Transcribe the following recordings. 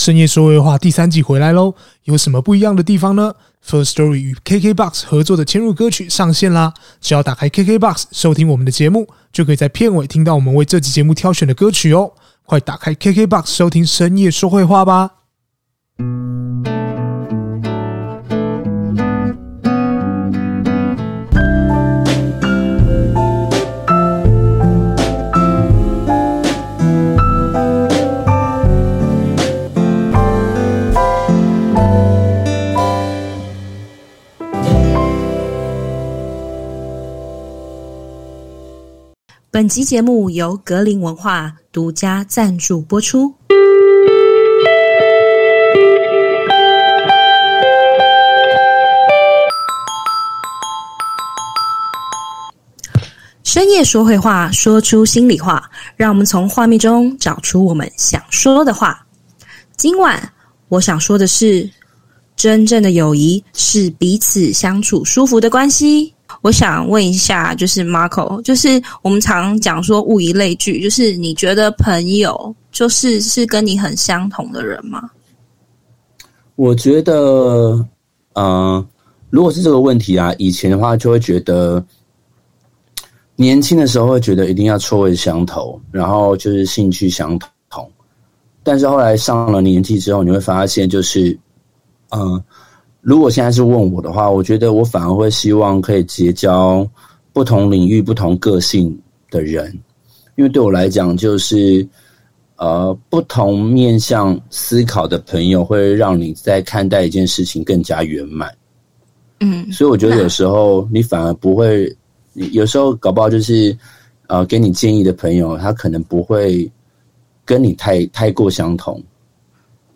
深夜说会话第三季回来喽，有什么不一样的地方呢？First Story 与 KKBOX 合作的嵌入歌曲上线啦！只要打开 KKBOX 收听我们的节目，就可以在片尾听到我们为这期节目挑选的歌曲哦。快打开 KKBOX 收听深夜说会话吧！本集节目由格林文化独家赞助播出。深夜说会话，说出心里话，让我们从画面中找出我们想说的话。今晚我想说的是，真正的友谊是彼此相处舒服的关系。我想问一下，就是 Marco，就是我们常讲说物以类聚，就是你觉得朋友就是是跟你很相同的人吗？我觉得，嗯、如果是这个问题啊，以前的话就会觉得，年轻的时候会觉得一定要臭味相投，然后就是兴趣相同，但是后来上了年纪之后，你会发现就是，嗯、如果现在是问我的话，我觉得我反而会希望可以结交不同领域、不同个性的人，因为对我来讲，就是呃不同面向思考的朋友，会让你在看待一件事情更加圆满。嗯，所以我觉得有时候你反而不会，有时候搞不好就是呃给你建议的朋友，他可能不会跟你太太过相同。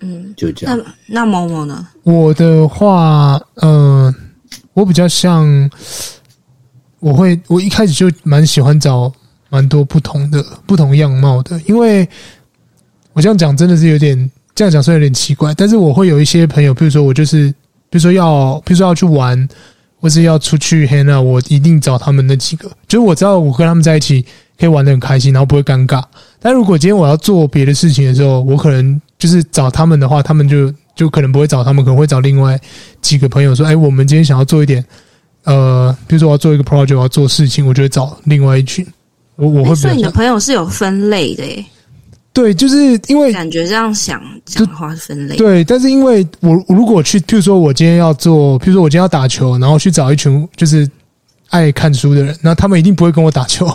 嗯，就这样。那那某某呢？我的话，嗯、呃，我比较像，我会，我一开始就蛮喜欢找蛮多不同的、不同样貌的，因为我这样讲真的是有点这样讲，虽然有点奇怪，但是我会有一些朋友，比如说我就是，比如说要，比如说要去玩，或是要出去 hang out，我一定找他们那几个，就是我知道我跟他们在一起可以玩的很开心，然后不会尴尬。但如果今天我要做别的事情的时候，我可能。就是找他们的话，他们就就可能不会找他们，可能会找另外几个朋友说：“哎，我们今天想要做一点，呃，比如说我要做一个 project，我要做事情，我就会找另外一群。我我会比较。”所以你的朋友是有分类的耶？对，就是因为感觉这样想讲话是分类。对，但是因为我如果去，譬如说我今天要做，譬如说我今天要打球，然后去找一群就是爱看书的人，那他们一定不会跟我打球。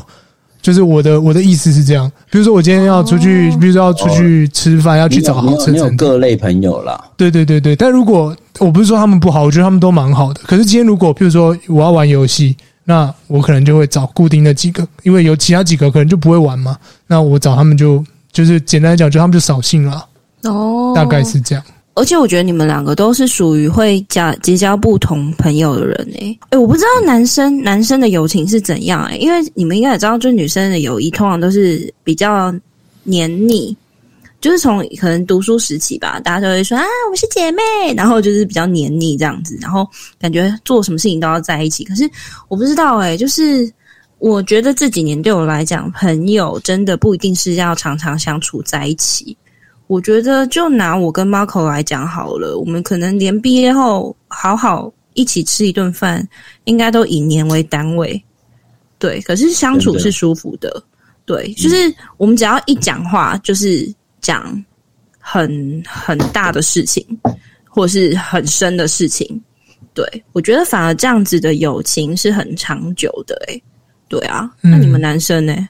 就是我的我的意思是这样，比如说我今天要出去，比如说要出去吃饭，要去找好吃的。你有各类朋友啦。对对对对，但如果我不是说他们不好，我觉得他们都蛮好的。可是今天如果比如说我要玩游戏，那我可能就会找固定的几个，因为有其他几个可能就不会玩嘛。那我找他们就就是简单来讲，就他们就扫兴了。哦，大概是这样。而且我觉得你们两个都是属于会交结交不同朋友的人诶、欸。诶，我不知道男生男生的友情是怎样诶、欸，因为你们应该也知道，就女生的友谊通常都是比较黏腻，就是从可能读书时期吧，大家都会说啊，我们是姐妹，然后就是比较黏腻这样子，然后感觉做什么事情都要在一起。可是我不知道诶、欸，就是我觉得这几年对我来讲，朋友真的不一定是要常常相处在一起。我觉得，就拿我跟 Marco 来讲好了，我们可能连毕业后好好一起吃一顿饭，应该都以年为单位。对，可是相处是舒服的。对，就是我们只要一讲话，就是讲很很大的事情，或是很深的事情。对，我觉得反而这样子的友情是很长久的。诶，对啊，那你们男生呢？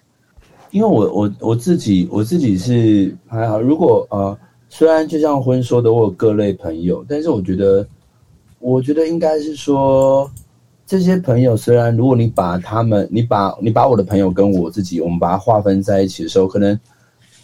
因为我我我自己我自己是还好，如果呃，虽然就像婚说的，我有各类朋友，但是我觉得，我觉得应该是说，这些朋友虽然如果你把他们，你把你把我的朋友跟我自己，我们把它划分在一起的时候，可能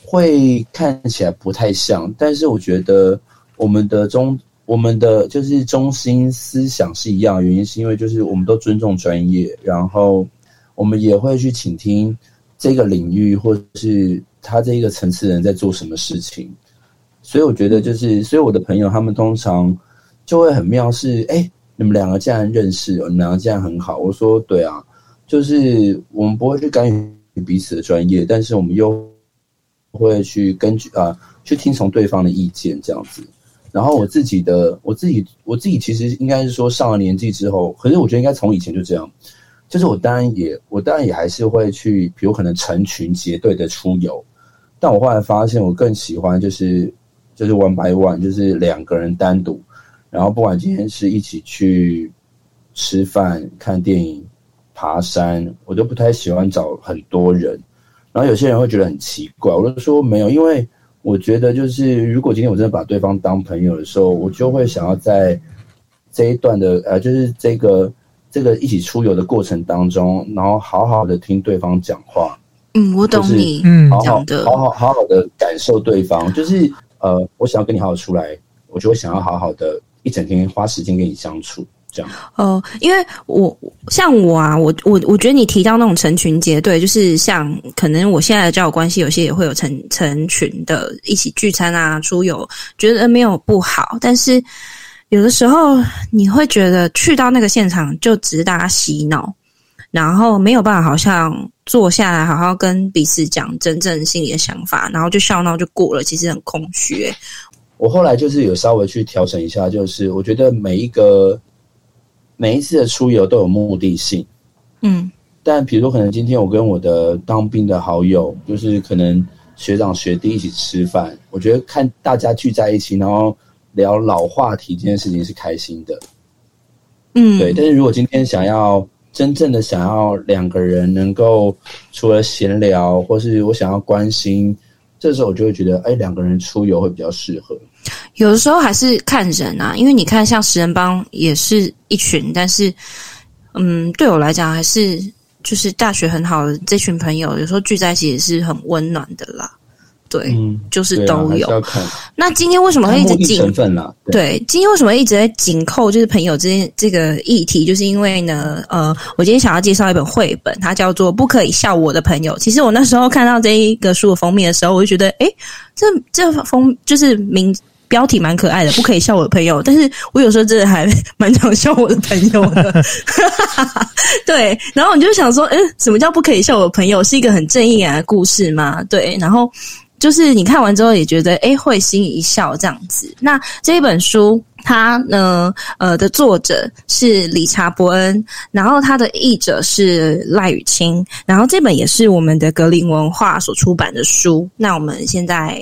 会看起来不太像，但是我觉得我们的中我们的就是中心思想是一样，原因是因为就是我们都尊重专业，然后我们也会去倾听。这个领域，或是他这一个层次人在做什么事情，所以我觉得就是，所以我的朋友他们通常就会很妙是，是哎，你们两个竟然认识，你们两个竟然很好。我说对啊，就是我们不会去干预彼此的专业，但是我们又会去根据啊、去听从对方的意见这样子。然后我自己的，我自己，我自己其实应该是说上了年纪之后，可是我觉得应该从以前就这样，就是我当然也，我当然也还是会去，比如可能成群结队的出游，但我后来发现，我更喜欢就是就是 one by one，就是两个人单独，然后不管今天是一起去吃饭、看电影、爬山，我都不太喜欢找很多人。然后有些人会觉得很奇怪，我就说没有，因为我觉得就是如果今天我真的把对方当朋友的时候，我就会想要在这一段的呃，就是这个这个一起出游的过程当中，然后好好的听对方讲话。嗯，我懂你，嗯，好的，好好好好的感受对方，就是呃，我想要跟你好好出来，我就会想要好好的一整天花时间跟你相处。哦，因为我像我啊，我我我觉得你提到那种成群结队，就是像可能我现在的交友关系，有些也会有成成群的一起聚餐啊、出游，觉得没有不好。但是有的时候你会觉得去到那个现场就只是大家洗脑，然后没有办法好像坐下来好好跟彼此讲真正心里的想法，然后就笑闹就过了，其实很空虚。我后来就是有稍微去调整一下，就是我觉得每一个。每一次的出游都有目的性，嗯，但比如说，可能今天我跟我的当兵的好友，就是可能学长学弟一起吃饭，我觉得看大家聚在一起，然后聊老话题这件事情是开心的，嗯，对。但是如果今天想要真正的想要两个人能够除了闲聊，或是我想要关心，这时候我就会觉得，哎，两个人出游会比较适合。有的时候还是看人啊，因为你看，像十人帮也是一群，但是，嗯，对我来讲，还是就是大学很好的这群朋友，有时候聚在一起也是很温暖的啦。对，嗯、就是都有。那今天为什么会一直紧？成。对，今天为什么一直在紧扣就是朋友之间这个议题？就是因为呢，呃，我今天想要介绍一本绘本，它叫做《不可以笑我的朋友》。其实我那时候看到这一个书的封面的时候，我就觉得，诶，这这封就是名。标题蛮可爱的，不可以笑我的朋友，但是我有时候真的还 蛮想笑我的朋友的。对，然后我就想说，嗯，什么叫不可以笑我的朋友？是一个很正义感的故事吗？对，然后就是你看完之后也觉得，诶，会心一笑这样子。那这一本书。他呢，呃，的作者是理查伯恩，然后他的译者是赖雨清，然后这本也是我们的格林文化所出版的书。那我们现在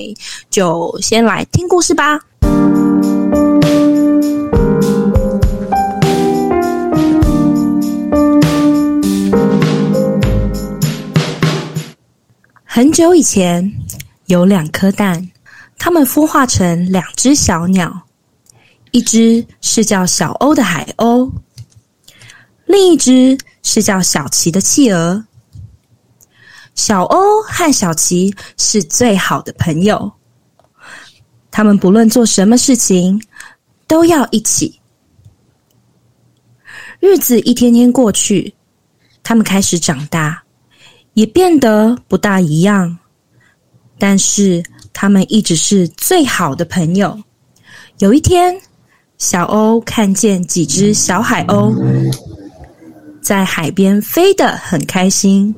就先来听故事吧。很久以前，有两颗蛋，它们孵化成两只小鸟。一只是叫小欧的海鸥，另一只是叫小琪的企鹅。小欧和小琪是最好的朋友，他们不论做什么事情都要一起。日子一天天过去，他们开始长大，也变得不大一样，但是他们一直是最好的朋友。有一天，小欧看见几只小海鸥在海边飞得很开心，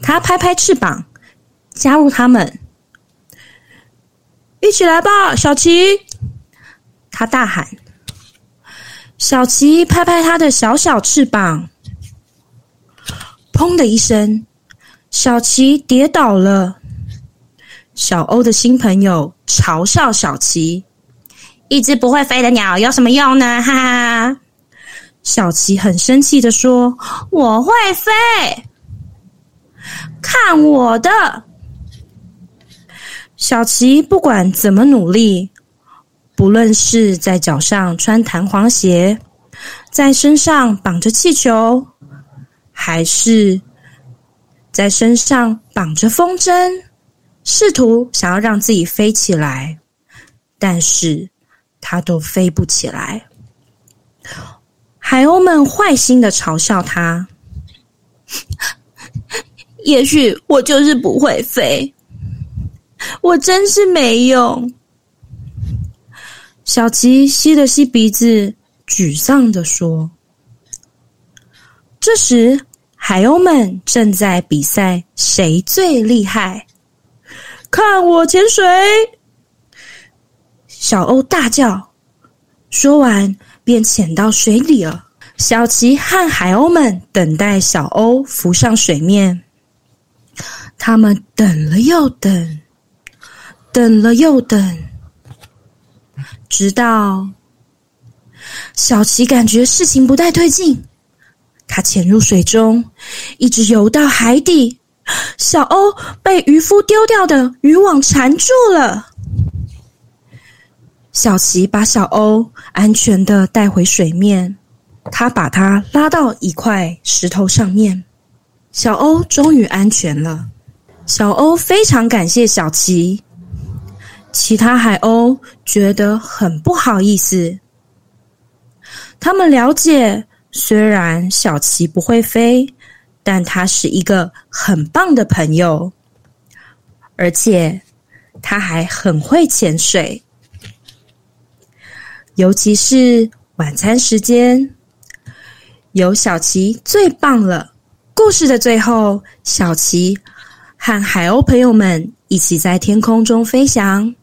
他拍拍翅膀，加入他们，一起来吧，小琪！他大喊。小琪拍拍他的小小翅膀，砰的一声，小琪跌倒了。小欧的新朋友嘲笑小琪。一只不会飞的鸟有什么用呢？哈哈！小琪很生气的说：“我会飞，看我的！”小琪不管怎么努力，不论是在脚上穿弹簧鞋，在身上绑着气球，还是在身上绑着风筝，试图想要让自己飞起来，但是。它都飞不起来，海鸥们坏心的嘲笑他。也许我就是不会飞，我真是没用。小琪吸了吸鼻子，沮丧的说。这时，海鸥们正在比赛谁最厉害。看我潜水！小欧大叫，说完便潜到水里了。小琪和海鸥们等待小欧浮上水面。他们等了又等，等了又等，直到小琪感觉事情不太对劲，他潜入水中，一直游到海底。小欧被渔夫丢掉的渔网缠住了。小琪把小欧安全的带回水面，他把它拉到一块石头上面。小欧终于安全了。小欧非常感谢小琪。其他海鸥觉得很不好意思。他们了解，虽然小琪不会飞。但他是一个很棒的朋友，而且他还很会潜水，尤其是晚餐时间，有小琪最棒了。故事的最后，小琪和海鸥朋友们一起在天空中飞翔，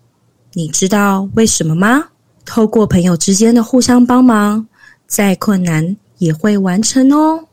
你知道为什么吗？透过朋友之间的互相帮忙，再困难也会完成哦。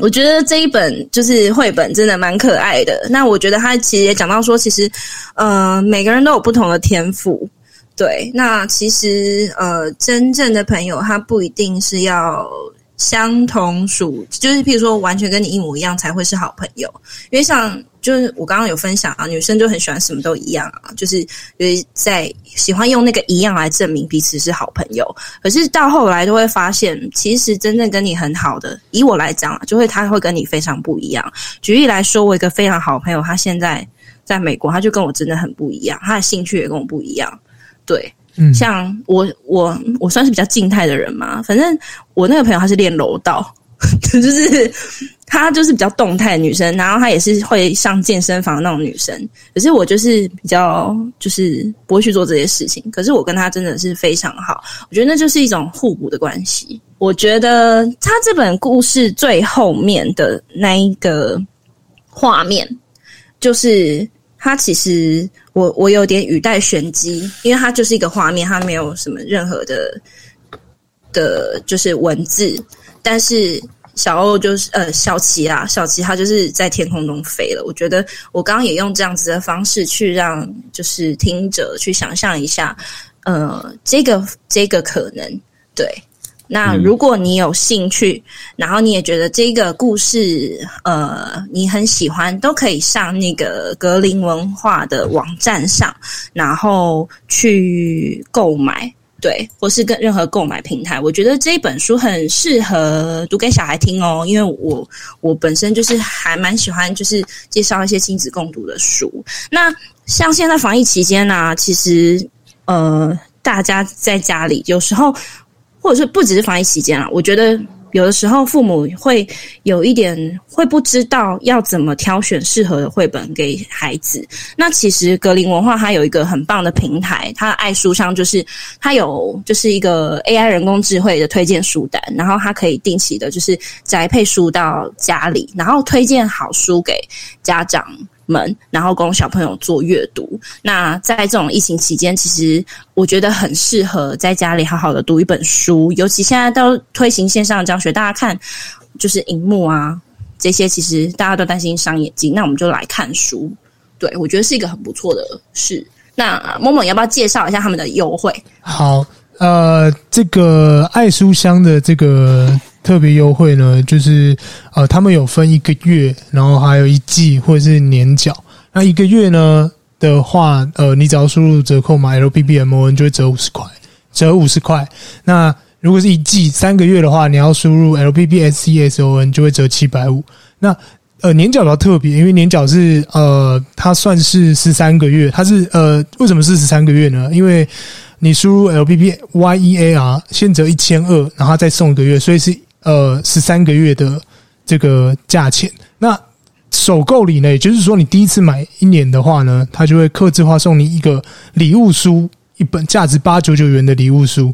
我觉得这一本就是绘本，真的蛮可爱的。那我觉得他其实也讲到说，其实，呃，每个人都有不同的天赋。对，那其实，呃，真正的朋友他不一定是要相同属，就是譬如说完全跟你一模一样才会是好朋友，因为像。就是我刚刚有分享啊，女生就很喜欢什么都一样啊，就是就是在喜欢用那个一样来证明彼此是好朋友。可是到后来都会发现，其实真正跟你很好的，以我来讲啊，就会他会跟你非常不一样。举例来说，我一个非常好朋友，他现在在美国，他就跟我真的很不一样，他的兴趣也跟我不一样。对，嗯，像我我我算是比较静态的人嘛，反正我那个朋友他是练柔道，就是。她就是比较动态的女生，然后她也是会上健身房那种女生。可是我就是比较就是不会去做这些事情。可是我跟她真的是非常好，我觉得那就是一种互补的关系。我觉得她这本故事最后面的那一个画面，就是她其实我我有点语带玄机，因为它就是一个画面，它没有什么任何的的，就是文字，但是。小欧就是呃小琪啊，小琪他就是在天空中飞了。我觉得我刚刚也用这样子的方式去让就是听者去想象一下，呃，这个这个可能对。那如果你有兴趣，嗯、然后你也觉得这个故事呃你很喜欢，都可以上那个格林文化的网站上，然后去购买。对，或是跟任何购买平台，我觉得这一本书很适合读给小孩听哦，因为我我本身就是还蛮喜欢，就是介绍一些亲子共读的书。那像现在防疫期间呢、啊，其实呃，大家在家里有时候，或者是不只是防疫期间啊，我觉得。有的时候，父母会有一点会不知道要怎么挑选适合的绘本给孩子。那其实格林文化它有一个很棒的平台，它的爱书上就是它有就是一个 AI 人工智慧的推荐书单，然后它可以定期的就是宅配书到家里，然后推荐好书给家长。们，然后供小朋友做阅读。那在这种疫情期间，其实我觉得很适合在家里好好的读一本书。尤其现在都推行线上教学，大家看就是荧幕啊这些，其实大家都担心伤眼睛。那我们就来看书，对，我觉得是一个很不错的事。那默默要不要介绍一下他们的优惠？好，呃，这个爱书香的这个。特别优惠呢，就是呃，他们有分一个月，然后还有一季或者是年缴。那一个月呢的话，呃，你只要输入折扣码 LPBMON 就会折五十块，折五十块。那如果是一季三个月的话，你要输入 LPBSCSON 就会折七百五。那呃，年缴比较特别，因为年缴是呃，它算是十三个月，它是呃，为什么是十三个月呢？因为你输入 LPBYEAR 先折一千二，然后再送一个月，所以是。呃，十三个月的这个价钱，那首购礼呢，也就是说你第一次买一年的话呢，他就会客制化送你一个礼物书一本，价值八九九元的礼物书。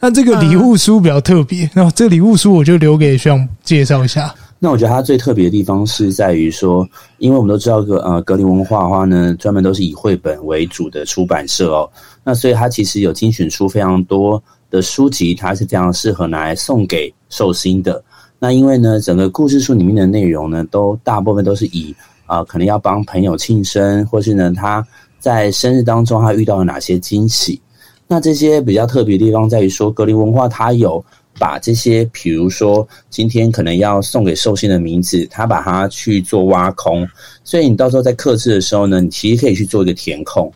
那这个礼物书比较特别，那、这礼物书我就留给学长介绍一下。那我觉得它最特别的地方是在于说，因为我们都知道个呃格林文化的话呢，专门都是以绘本为主的出版社哦。那所以它其实有精选出非常多的书籍，它是非常适合拿来送给寿星的。那因为呢，整个故事书里面的内容呢，都大部分都是以啊、可能要帮朋友庆生，或是呢他在生日当中他遇到了哪些惊喜。那这些比较特别的地方在于说，格林文化它有把这些，比如说今天可能要送给寿星的名字，他把它去做挖空，所以你到时候在刻字的时候呢，你其实可以去做一个填空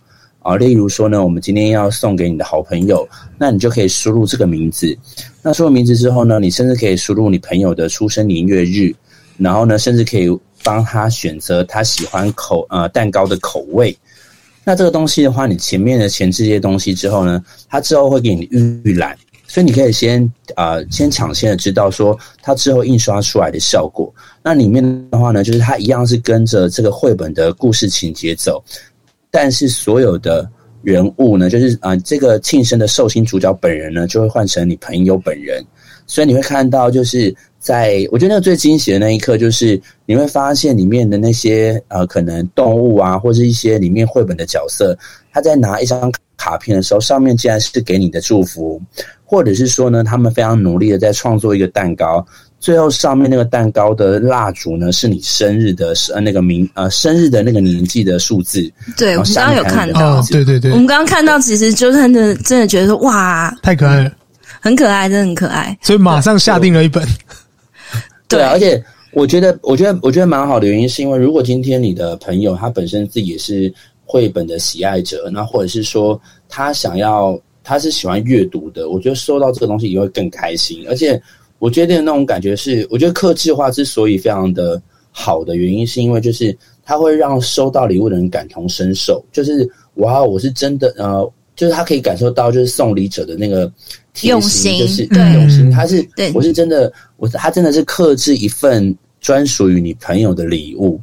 啊。例如说呢，我们今天要送给你的好朋友，那你就可以输入这个名字。那输入名字之后呢，你甚至可以输入你朋友的出生年月日，然后呢，甚至可以帮他选择他喜欢口呃蛋糕的口味。那这个东西的话，你前面的前置这些东西之后呢，它之后会给你预览，所以你可以先呃先抢先的知道说它之后印刷出来的效果。那里面的话呢，就是它一样是跟着这个绘本的故事情节走，但是所有的人物呢，就是啊、这个庆生的寿星主角本人呢，就会换成你朋友本人，所以你会看到就是。在我觉得那个最惊喜的那一刻，就是你会发现里面的那些呃，可能动物啊，或是一些里面绘本的角色，他在拿一张卡片的时候，上面竟然是给你的祝福，或者是说呢，他们非常努力的在创作一个蛋糕，最后上面那个蛋糕的蜡烛呢，是你生日的呃那个名呃生日的那个年纪的数字。对，我们刚刚有看到，对对对，我们刚刚看到，其实就真的真的觉得说哇，太可爱了，很可爱，真的很可爱，所以马上下定了一本。对啊，而且我觉得，我觉得，我觉得蛮好的原因是因为，如果今天你的朋友他本身自己也是绘本的喜爱者，那或者是说他想要，他是喜欢阅读的，我觉得收到这个东西也会更开心。而且我觉得那种感觉是，我觉得克制化之所以非常的好的原因，是因为就是它会让收到礼物的人感同身受，就是哇，我是真的呃。就是他可以感受到，就是送礼者的那个用心，就是用心。他是，我是真的，我他真的是克制一份专属于你朋友的礼物。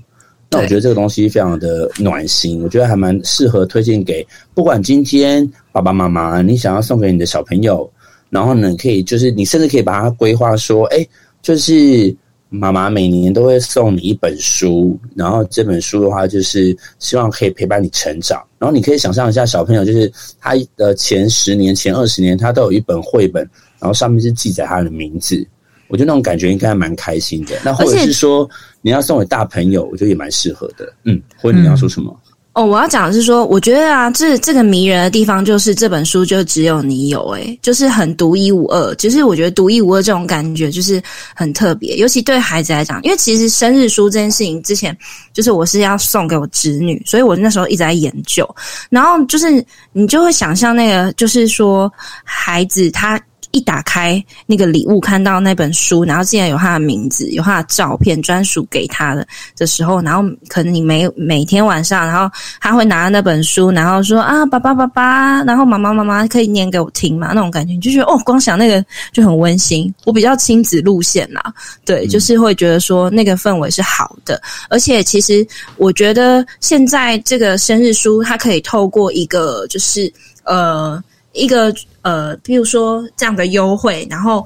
那我觉得这个东西非常的暖心，我觉得还蛮适合推荐给不管今天爸爸妈妈你想要送给你的小朋友，然后呢，可以就是你甚至可以把它规划说，哎，就是。妈妈每年都会送你一本书，然后这本书的话，就是希望可以陪伴你成长。然后你可以想象一下，小朋友就是他的前十年、前二十年，他都有一本绘本，然后上面是记载他的名字。我觉得那种感觉应该蛮开心的。那或者是说你要送给大朋友，我觉得也蛮适合的。嗯，或者你要说什么？哦，我要讲的是说，我觉得啊，这这个迷人的地方就是这本书就只有你有，诶，就是很独一无二。其实我觉得独一无二这种感觉就是很特别，尤其对孩子来讲，因为其实生日书这件事情之前就是我是要送给我侄女，所以我那时候一直在研究。然后就是你就会想象那个，就是说孩子他。一打开那个礼物，看到那本书，然后竟然有他的名字，有他的照片，专属给他的的时候，然后可能你每每天晚上，然后他会拿那本书，然后说啊，爸爸爸爸，然后妈妈妈妈可以念给我听嘛？那种感觉，你就觉得哦，光想那个就很温馨。我比较亲子路线啦，对，就是会觉得说那个氛围是好的，而且其实我觉得现在这个生日书，它可以透过一个就是呃一个。呃，譬如说这样的优惠，然后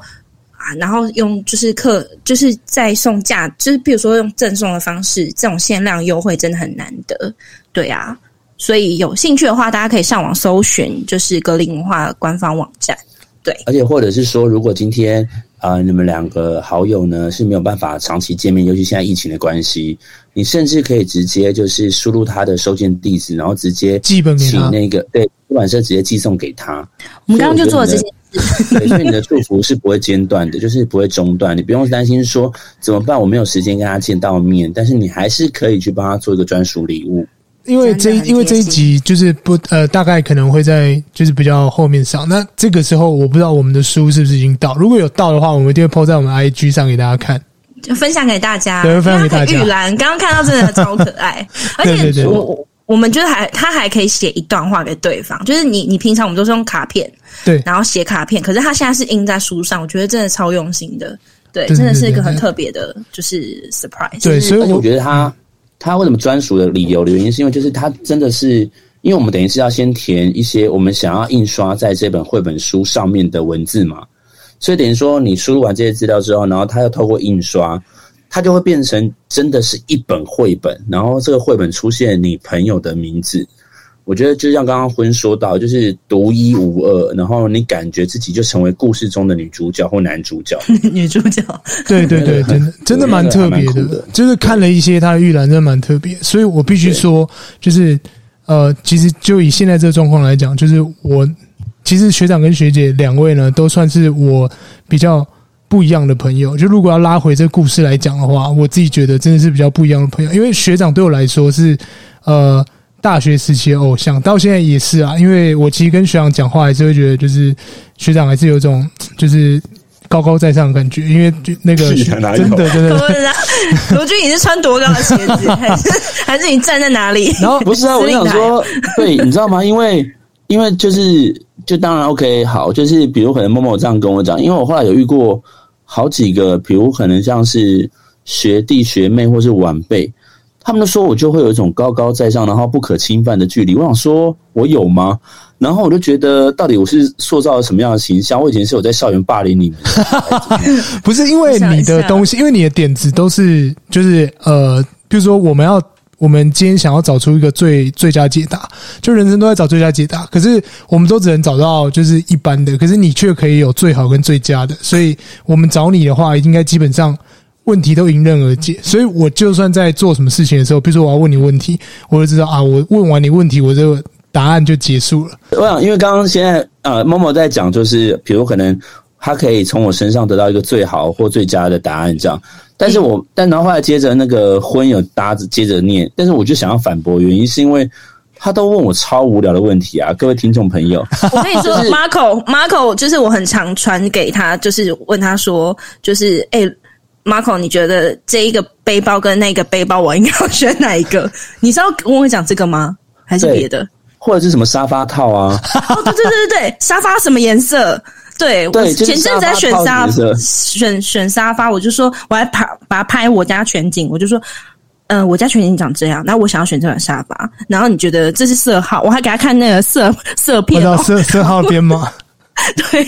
啊，然后用就是客，就是再送价，就是譬如说用赠送的方式，这种限量优惠真的很难得，对啊，所以有兴趣的话，大家可以上网搜寻，就是格林文化官方网站，对，而且或者是说，如果今天啊、呃，你们两个好友呢是没有办法长期见面，尤其现在疫情的关系，你甚至可以直接就是输入他的收件地址，然后直接寄本给那个对。出版社直接寄送给他，我们刚刚就做了这些事，对，所以你的祝福是不会间断的，就是不会中断，你不用担心说怎么办，我没有时间跟他见到面，但是你还是可以去帮他做一个专属礼物。因为这因为这一集就是不呃，大概可能会在就是比较后面上，那这个时候我不知道我们的书是不是已经到，如果有到的话，我们一定会 po 在我们 IG 上给大家看，就分享给大家，对，分享给大家。玉兰刚刚看到真的超可爱，而且我对对对我。我们就是还他还可以写一段话给对方，就是你你平常我们都是用卡片，对，然后写卡片，可是他现在是印在书上，我觉得真的超用心的，对，真的是一个很特别的，就是 surprise。对，所以我觉得他他为什么专属的理由的原因，是因为就是他真的是，因为我们等于是要先填一些我们想要印刷在这本绘本书上面的文字嘛，所以等于说你输入完这些资料之后，然后他要透过印刷，它就会变成真的是一本绘本，然后这个绘本出现你朋友的名字。我觉得就像刚刚婚说到，就是独一无二，然后你感觉自己就成为故事中的女主角或男主角。女主角，对对对，真的 真的蛮特别的，的。就是看了一些他的预览，真的蛮特别。所以我必须说，就是呃，其实就以现在这个状况来讲，就是我其实学长跟学姐两位呢，都算是我比较不一样的朋友。就如果要拉回这个故事来讲的话，我自己觉得真的是比较不一样的朋友，因为学长对我来说是呃。大学时期的偶像，到现在也是啊。因为我其实跟学长讲话，还是会觉得就是学长还是有一种就是高高在上的感觉。因为就那个 真的真的，真的罗君，你是穿多高的鞋子，还是还是你站在哪里？然后不是啊，我想说，对，你知道吗？因为因为就是就当然 OK 好，就是比如可能某某这样跟我讲，因为我后来有遇过好几个，比如可能像是学弟学妹或是晚辈。他们说我就会有一种高高在上，然后不可侵犯的距离。我想说，我有吗？然后我就觉得，到底我是塑造了什么样的形象？我以前是有在校园霸凌你们，不是因为你的东西，因为你的点子都是就是呃，比如说我们要我们今天想要找出一个最最佳解答，就人生都在找最佳解答，可是我们都只能找到就是一般的，可是你却可以有最好跟最佳的，所以我们找你的话，应该基本上。问题都迎刃而解，所以我就算在做什么事情的时候，比如说我要问你问题，我就知道啊，我问完你问题，我这个答案就结束了。我想，因为刚刚现在呃，默默在讲，就是比如可能他可以从我身上得到一个最好或最佳的答案，这样。但是我，嗯、但然后后来接着那个婚有搭子接着念，但是我就想要反驳，原因是因为他都问我超无聊的问题啊，各位听众朋友。我跟你说，Marco，Marco 就是我很常传给他，就是问他说，就是哎。欸 Marco，你觉得这一个背包跟那个背包，我应该要选哪一个？你是要跟我讲这个吗？还是别的？或者是什么沙发套啊？哦，对对对对对，沙发什么颜色？对，对我前阵子在选沙选选沙发，我就说我还拍把它拍我家全景，我就说，嗯、呃，我家全景长这样，那我想要选这款沙发，然后你觉得这是色号？我还给他看那个色色片，哦，色色号编吗？对，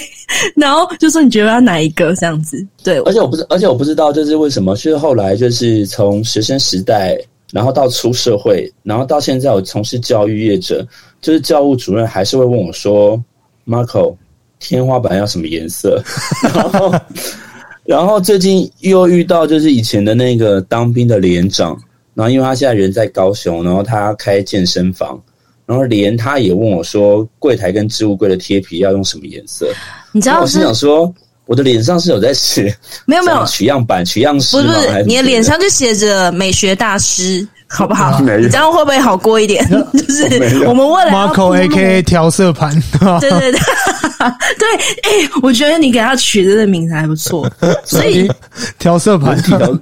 然后就说你觉得要哪一个这样子？对，而且我不知，而且我不知道，就是为什么，就是后来就是从学生时代，然后到出社会，然后到现在我从事教育业者，就是教务主任还是会问我说：“Marco，天花板要什么颜色？” 然后，然后最近又遇到就是以前的那个当兵的连长，然后因为他现在人在高雄，然后他开健身房。然后连他也问我说：“柜台跟置物柜的贴皮要用什么颜色？”你知道，我是想说，我的脸上是有在写，没有没有。取样板、取样师，不是不是，你的脸上就写着美学大师，好不好？你这样会不会好过一点？就是我们为了 Marco AKA 调色盘，对 对对。对，哎、欸，我觉得你给他取的这个名字还不错，所以调色盘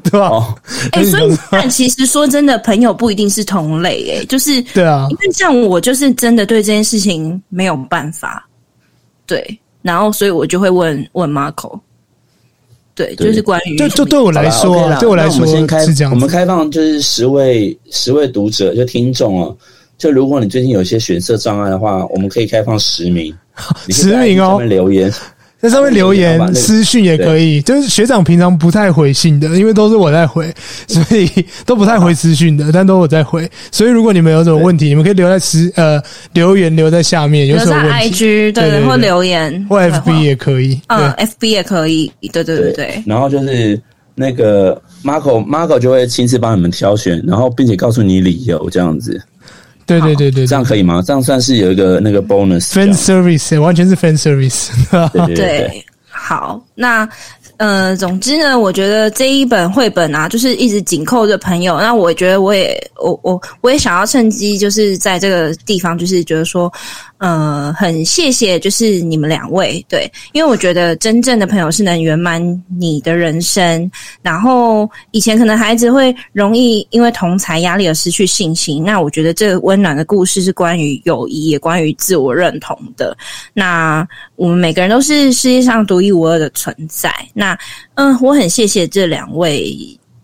对吧？哎、欸，所以但其实说真的，朋友不一定是同类，哎，就是对啊，因为像我就是真的对这件事情没有办法，对，然后所以我就会问问 Marco，对，就是关于就就对我来说对我来说，我们先开是这样，我们开放就是十位十位读者就听众哦，就如果你最近有一些选色障碍的话，我们可以开放十名。十名哦，留言在上面留言，私讯也可以。就是学长平常不太回信的，因为都是我在回，所以都不太回私讯的，但都我在回。所以如果你们有什么问题，你们可以留在私呃留言留在下面，有什么问题，IG 对，对，对，或留言或 FB 也可以，嗯，FB 也可以，对对对对。然后就是那个 Marco Marco 就会亲自帮你们挑选，然后并且告诉你理由这样子。对对对对，这样可以吗？这样算是有一个那个 bonus fan service，完全是 fan service。对，对，对，对，好，那。呃，总之呢，我觉得这一本绘本啊，就是一直紧扣着朋友。那我觉得我也，我我我也想要趁机，就是在这个地方，就是觉得说，呃，很谢谢，就是你们两位，对，因为我觉得真正的朋友是能圆满你的人生。然后以前可能孩子会容易因为同才压力而失去信心，那我觉得这个温暖的故事是关于友谊，也关于自我认同的。那我们每个人都是世界上独一无二的存在。那嗯，我很谢谢这两位，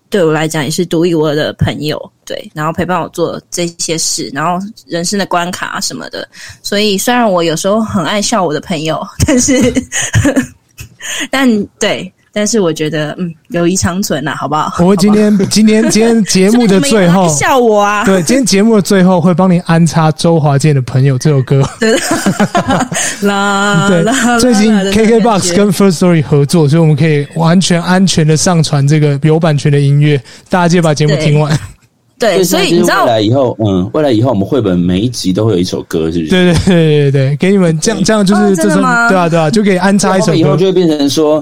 对我来讲也是独一无二的朋友。对，然后陪伴我做这些事，然后人生的关卡什么的。所以虽然我有时候很爱笑我的朋友，但是，但对。但是我觉得，嗯，友谊长存呐、啊，好不好？我会今天今天 今天节目的最后笑我啊！对，今天节目的最后会帮你安插周华健的朋友这首歌。对，啦，对，最近 KKBOX 跟 First Story 合作，所以我们可以完全安全的上传这个有版权的音乐，大家记得把节目听完。对，所以你知道，未来以后，嗯，未来以后我们绘本每一集都会有一首歌，是不是？对对对对对，给你们这样这样就是这种，对啊对啊，就可以安插一首歌，以后就会变成说。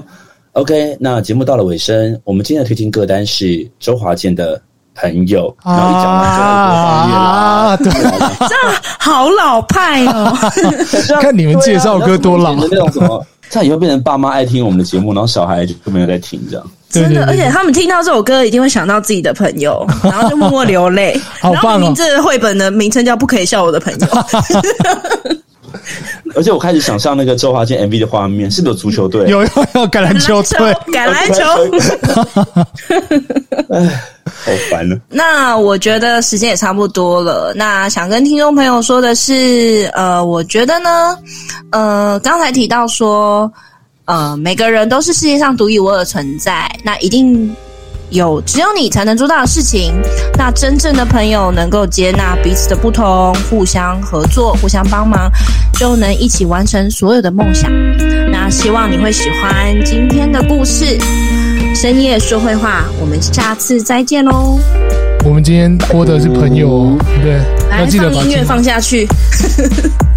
OK，那节目到了尾声，我们今天的推荐歌单是周华健的朋友，然后一讲完就播放音乐了，对，这样好老派哦。看你们介绍歌多老，那种什么，这样以后变成爸妈爱听我们的节目，然后小孩就没有在听这样。真的，而且他们听到这首歌，一定会想到自己的朋友，然后就默默流泪。好棒哦！这绘本的名称叫《不可以笑我的朋友》。而且我开始想象那个周华健 MV 的画面，是不是有足球队？有有有 橄榄球队，橄榄球。哎，好烦了。那我觉得时间也差不多了。那想跟听众朋友说的是，呃，我觉得呢，呃，刚才提到说，呃，每个人都是世界上独一无二的存在，那一定。有只有你才能做到的事情，那真正的朋友能够接纳彼此的不同，互相合作，互相帮忙，就能一起完成所有的梦想。那希望你会喜欢今天的故事，深夜说会话，我们下次再见喽。我们今天播的是朋友哦，对，来，放音乐放下去。